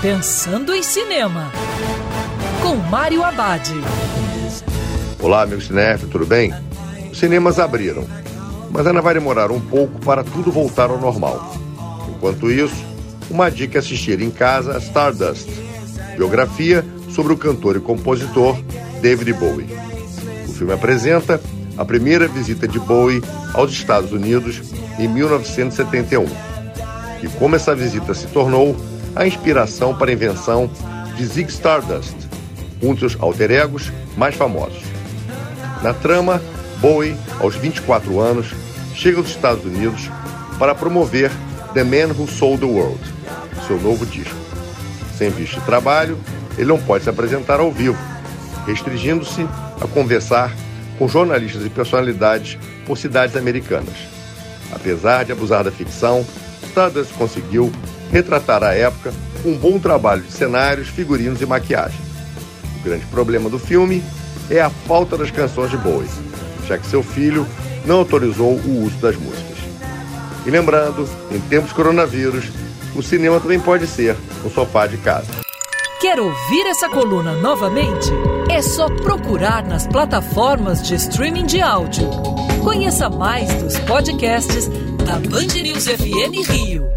Pensando em Cinema, com Mário Abad. Olá, meu cinéfilo, tudo bem? Os cinemas abriram, mas ainda vai demorar um pouco para tudo voltar ao normal. Enquanto isso, uma dica é assistir em casa a Stardust, biografia sobre o cantor e compositor David Bowie. O filme apresenta a primeira visita de Bowie aos Estados Unidos em 1971 e como essa visita se tornou a inspiração para a invenção de Zig Stardust, um dos alter egos mais famosos. Na trama, Bowie, aos 24 anos, chega aos Estados Unidos para promover The Man Who Sold the World, seu novo disco. Sem visto de trabalho, ele não pode se apresentar ao vivo, restringindo-se a conversar com jornalistas e personalidades por cidades americanas. Apesar de abusar da ficção, Stardust conseguiu retratar a época com um bom trabalho de cenários, figurinos e maquiagem. O grande problema do filme é a falta das canções de Bowie, já que seu filho não autorizou o uso das músicas. E lembrando, em tempos de coronavírus, o cinema também pode ser um sofá de casa. Quer ouvir essa coluna novamente? É só procurar nas plataformas de streaming de áudio. Conheça mais dos podcasts da Band News FM Rio.